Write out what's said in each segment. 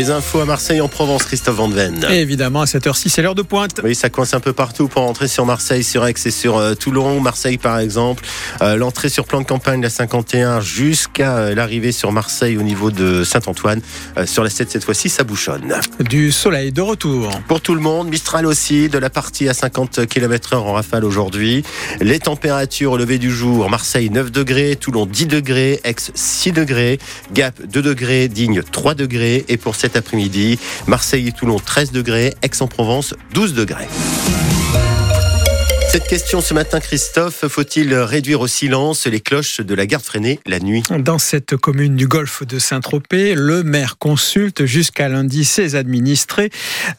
Les infos à Marseille en Provence, Christophe Van Ven. Et évidemment, à cette heure-ci, c'est l'heure de pointe. Oui, ça coince un peu partout pour entrer sur Marseille, sur Aix et sur euh, Toulon. Marseille, par exemple. Euh, L'entrée sur plan de campagne, la 51, jusqu'à euh, l'arrivée sur Marseille au niveau de Saint-Antoine. Euh, sur la 7, cette fois-ci, ça bouchonne. Du soleil de retour. Pour tout le monde, Mistral aussi, de la partie à 50 km/h en rafale aujourd'hui. Les températures au lever du jour, Marseille 9 degrés, Toulon 10 degrés, Aix 6 degrés, Gap 2 degrés, Digne 3 degrés. Et pour après-midi, Marseille et Toulon 13 degrés, Aix-en-Provence 12 degrés. Cette question ce matin, Christophe, faut-il réduire au silence les cloches de la garde freinée la nuit? Dans cette commune du golfe de Saint-Tropez, le maire consulte jusqu'à lundi ses administrés,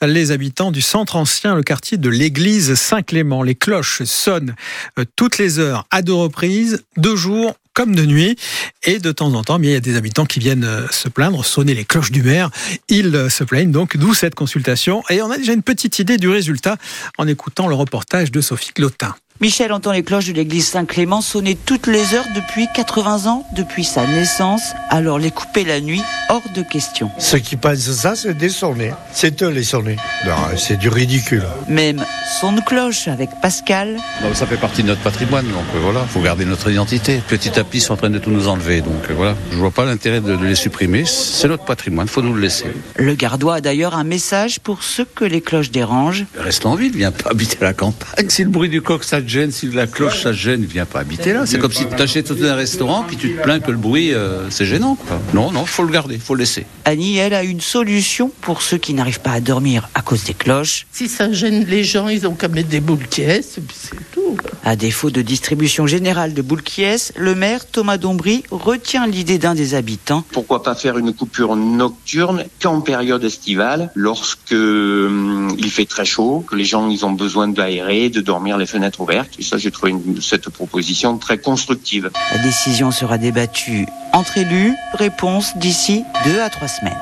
les habitants du centre ancien, le quartier de l'église Saint-Clément. Les cloches sonnent euh, toutes les heures à deux reprises, deux jours comme de nuit. Et de temps en temps, il y a des habitants qui viennent euh, se plaindre, sonner les cloches du maire. Ils euh, se plaignent donc, d'où cette consultation. Et on a déjà une petite idée du résultat en écoutant le reportage de Sophie Clotin. Michel entend les cloches de l'église Saint-Clément sonner toutes les heures depuis 80 ans, depuis sa naissance. Alors les couper la nuit, hors de question. Ceux qui pensent ça, c'est des sonnets. C'est eux les sonnets. Non, c'est du ridicule. Même son de cloche avec Pascal. Non, ça fait partie de notre patrimoine, donc euh, voilà, faut garder notre identité. Petit à petit, ils sont en train de tout nous enlever, donc euh, voilà. Je vois pas l'intérêt de, les supprimer. C'est notre patrimoine, faut nous le laisser. Le gardois a d'ailleurs un message pour ceux que les cloches dérangent. Reste en ville, viens pas habiter la campagne. Si le bruit du coq ça gêne, si la cloche ça gêne, viens pas habiter là. C'est comme si tu t'achètes tout un restaurant puis tu te plains que le bruit euh, c'est gênant. Quoi. Non, non, faut le garder, faut le laisser. Annie, elle, a une solution pour ceux qui n'arrivent pas à dormir à cause des cloches. Si ça gêne les gens, ils ont qu'à mettre des boules qui et puis c'est tout. À défaut de distribution générale de boules qui le maire Thomas Dombry retient l'idée d'un des habitants. Pourquoi pas faire une coupure nocturne qu'en période estivale, lorsque hum, il fait très chaud, que les gens ils ont besoin d'aérer, de dormir les fenêtres ouvertes. Et ça, j'ai trouvé une- cette proposition très constructive. La décision sera débattue entre élus. Réponse d'ici deux à trois semaines.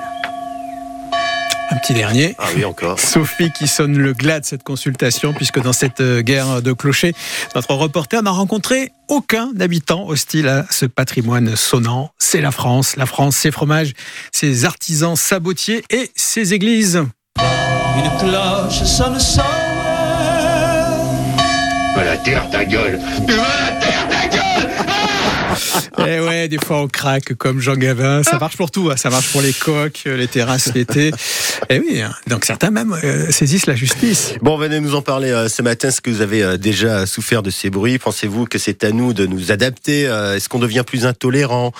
Un petit dernier. Ah oui, encore. Sophie qui sonne le glas de cette consultation, puisque dans cette euh, guerre de clochers, notre reporter n'a rencontré aucun habitant hostile à ce patrimoine sonnant. C'est la France, la France, ses fromages, ses artisans sabotiers et ses églises. Une cloche sonne sonne. la terre ta gueule Et Eh ouais, des fois on craque comme Jean Gavin. Ça marche pour tout, hein. ça marche pour les coques, les terrasses l'été. Et oui, hein. donc certains même euh, saisissent la justice. Bon, venez nous en parler euh, ce matin. Est-ce que vous avez euh, déjà souffert de ces bruits Pensez-vous que c'est à nous de nous adapter Est-ce qu'on devient plus intolérant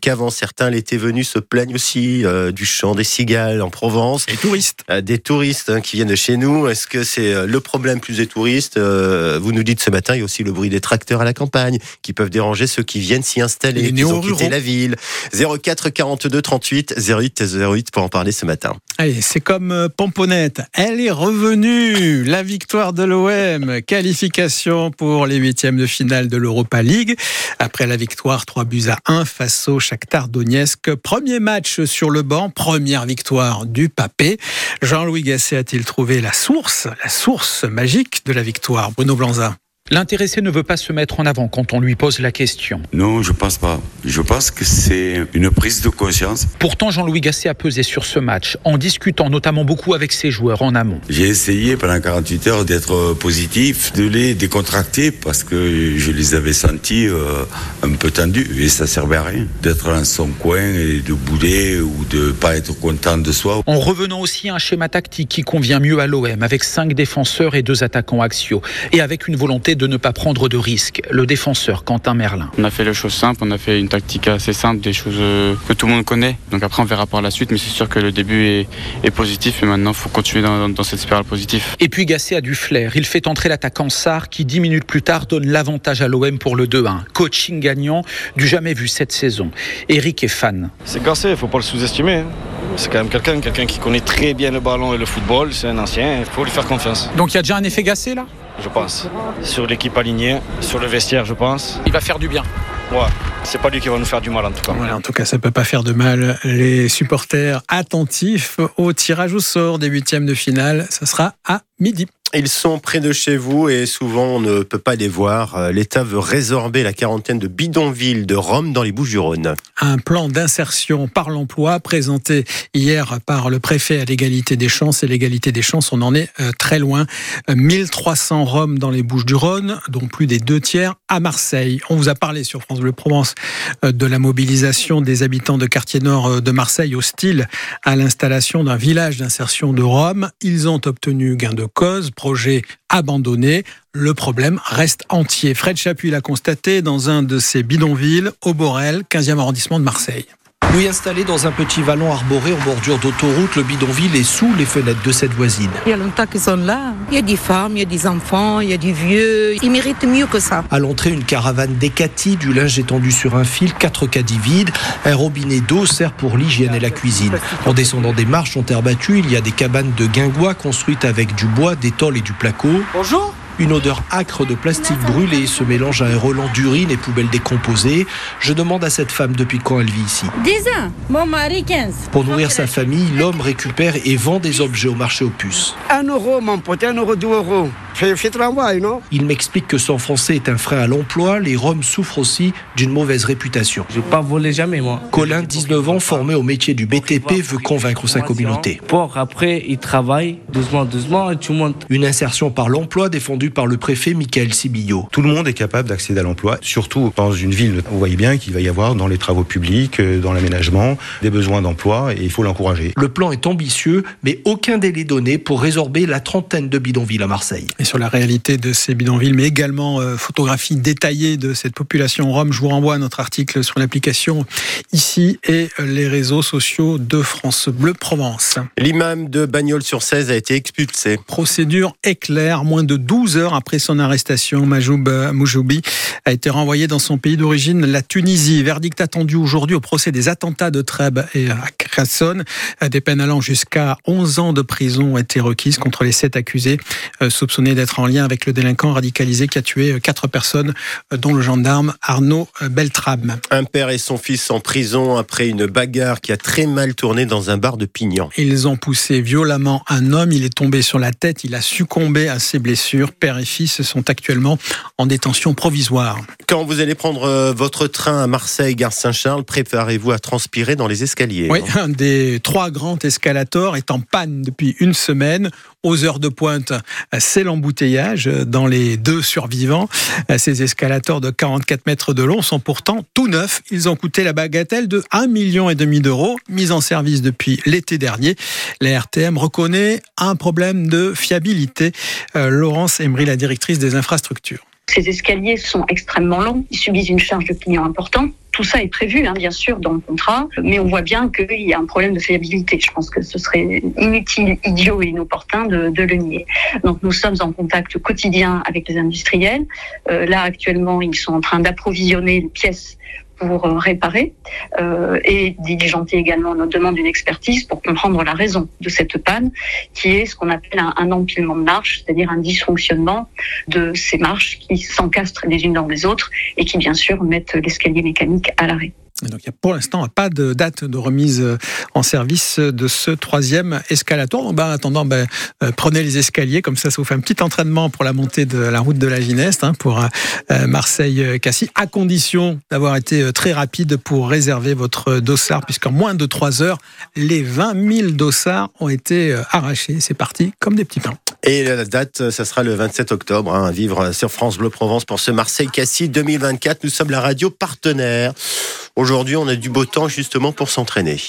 qu'avant Certains, l'été venu, se plaignent aussi du chant des cigales en Provence? Les touristes. Des touristes hein, qui viennent de chez nous. Est-ce que c'est le problème plus des touristes? Vous nous dites ce matin, il y a aussi le bruit des tracteurs à la campagne qui peuvent déranger ceux qui viennent s'y installer, Les qui ont quitté la ville. 04 42 38 08 08 pour en parler ce matin. Allez, c'est comme euh, Pomponette. Elle est revenue. La victoire de l'OM. Qualification pour les huitièmes de finale de l'Europa League. Après la victoire 3 buts à 1 face au Shakhtar Donetsk. Premier match sur le banc. Première victoire du Papé. Jean-Louis Gasset a-t-il trouvé la source, la source magique de la victoire? Bruno Blanza. L'intéressé ne veut pas se mettre en avant quand on lui pose la question. Non, je pense pas. Je pense que c'est une prise de conscience. Pourtant, Jean-Louis Gasset a pesé sur ce match, en discutant notamment beaucoup avec ses joueurs en amont. J'ai essayé pendant 48 heures d'être positif, de les décontracter parce que je les avais sentis euh, un peu tendus et ça servait à rien d'être dans son coin et de bouder ou de pas être content de soi. En revenant aussi à un schéma tactique qui convient mieux à l'OM, avec cinq défenseurs et deux attaquants axiaux, et avec une volonté de ne pas prendre de risques. Le défenseur Quentin Merlin. On a fait les choses simples, on a fait une tactique assez simple, des choses euh, que tout le monde connaît. Donc après on verra par la suite, mais c'est sûr que le début est, est positif et maintenant il faut continuer dans, dans cette spirale positive. Et puis Gasset a du flair. Il fait entrer l'attaquant Sarr qui, dix minutes plus tard, donne l'avantage à l'OM pour le 2-1. Coaching gagnant du jamais vu cette saison. Eric est fan. C'est Gasset, il faut pas le sous-estimer. hein. C'est quand même quelqu'un, quelqu'un qui connaît très bien le ballon et le football. C'est un ancien, il faut lui faire confiance. Donc il y a déjà un effet Gasset là? Je pense. Sur l'équipe alignée, sur le vestiaire, je pense. Il va faire du bien. Ouais, c'est pas lui qui va nous faire du mal en tout cas. Voilà, en tout cas, ça peut pas faire de mal. Les supporters attentifs au tirage au sort des huitièmes de finale, ça sera à midi. Ils sont près de chez vous et souvent on ne peut pas les voir. Euh, L'État veut résorber la quarantaine de bidonvilles de Rome dans les Bouches-du-Rhône. Un plan d'insertion par l'emploi présenté hier par le préfet à l'égalité des chances. Et l'égalité des chances, on en est euh, très loin. 1300 Roms dans les Bouches-du-Rhône, dont plus des deux tiers à Marseille. On vous a parlé sur France Bleu Provence euh, de la mobilisation des habitants de quartier nord de Marseille hostile à l'installation d'un village d'insertion de Roms. Ils ont obtenu gain de cause projet abandonné. Le problème reste entier. Fred Chapuis l'a constaté dans un de ses bidonvilles, au Borel, 15e arrondissement de Marseille. Oui, installé dans un petit vallon arboré en bordure d'autoroute, le bidonville est sous les fenêtres de cette voisine. Il y a longtemps qu'ils sont là. Il y a des femmes, il y a des enfants, il y a des vieux. Ils méritent mieux que ça. À l'entrée, une caravane Decati, du linge étendu sur un fil, quatre caddies vides. Un robinet d'eau sert pour l'hygiène et la cuisine. En descendant des marches en terre battue, il y a des cabanes de guingois construites avec du bois, des tôles et du placo. Bonjour. Une odeur âcre de plastique brûlé se mélange à un relent d'urine et poubelles décomposées. Je demande à cette femme depuis quand elle vit ici. 10 ans. Mon mari, 15. Pour nourrir sa famille, l'homme récupère et vend des objets au marché aux puces. Un euro, mon pote, un euro, deux euros. Fais, fais travail, non? Il m'explique que son français est un frein à l'emploi. Les Roms souffrent aussi d'une mauvaise réputation. Je pas volé jamais, moi. Colin, 19 ans, formé au métier du BTP, veut convaincre sa communauté. Pour après, il travaille doucement, doucement, et tu montes. Une insertion par l'emploi défendue par le préfet Michael Sibillo. Tout le monde est capable d'accéder à l'emploi, surtout dans une ville. Vous voyez bien qu'il va y avoir dans les travaux publics, euh, dans l'aménagement, des besoins d'emploi et il faut l'encourager. Le plan est ambitieux, mais aucun délai donné pour résorber la trentaine de bidonvilles à Marseille. Et sur la réalité de ces bidonvilles, mais également euh, photographie détaillée de cette population rome, je vous renvoie à notre article sur l'application ici et les réseaux sociaux de France Bleu Provence. L'imam de Bagnols-sur-Cèze a été expulsé. Procédure éclair, moins de 12 heures après son arrestation, Majoub Moujoubi a été renvoyé dans son pays d'origine, la Tunisie. Verdict attendu aujourd'hui au procès des attentats de Trèbes et à Crassonne. Des peines allant jusqu'à 11 ans de prison ont été requises contre les sept accusés euh, soupçonnés d'être en lien avec le délinquant radicalisé qui a tué quatre personnes, euh, dont le gendarme Arnaud Beltrame. Un père et son fils en prison après une bagarre qui a très mal tourné dans un bar de Pignan. Ils ont poussé violemment un homme, il est tombé sur la tête, il a succombé à ses blessures. Père et fils sont actuellement en détention provisoire. Quand vous allez prendre euh, votre train à Marseille, gare Saint-Charles, préparez-vous à transpirer dans les escaliers. Oui, un des trois grands escalators est en panne depuis une semaine. Aux heures de pointe, c'est l'embouteillage dans les deux survivants. Ces escalators de 44 mètres de long sont pourtant tout neufs. Ils ont coûté la bagatelle de 1,5 million d'euros, mis en service depuis l'été dernier. La RTM reconnaît un problème de fiabilité. Euh, Laurence Emery, la directrice des infrastructures. Ces escaliers sont extrêmement longs, ils subissent une charge de clients importante. Tout ça est prévu, hein, bien sûr, dans le contrat, mais on voit bien qu'il y a un problème de fiabilité. Je pense que ce serait inutile, idiot et inopportun de, de le nier. Donc nous sommes en contact quotidien avec les industriels. Euh, là, actuellement, ils sont en train d'approvisionner les pièces pour réparer euh, et diligenter également notre demande d'une expertise pour comprendre la raison de cette panne, qui est ce qu'on appelle un, empilement de marches, c'est-à-dire un dysfonctionnement de ces marches qui s'encastrent les unes dans les autres et qui bien sûr mettent l'escalier mécanique à l'arrêt. Donc, il n'y a pour l'instant pas de date de remise en service de ce troisième escalator. Ben, en attendant, ben, euh, prenez les escaliers, comme ça, ça vous fait un petit entraînement pour la montée de la route de la Gineste, hein, pour euh, Marseille-Cassis, à condition d'avoir été très rapide pour réserver votre dossard, puisqu'en moins de trois heures, les 20 000 dossards ont été arrachés. C'est parti comme des petits pains. Et la date, ça sera le 27 octobre, hein, vivre sur France Bleu Provence pour ce Marseille-Cassis 2024. Nous sommes la radio partenaire. Aujourd'hui, on a du beau temps justement pour s'entraîner.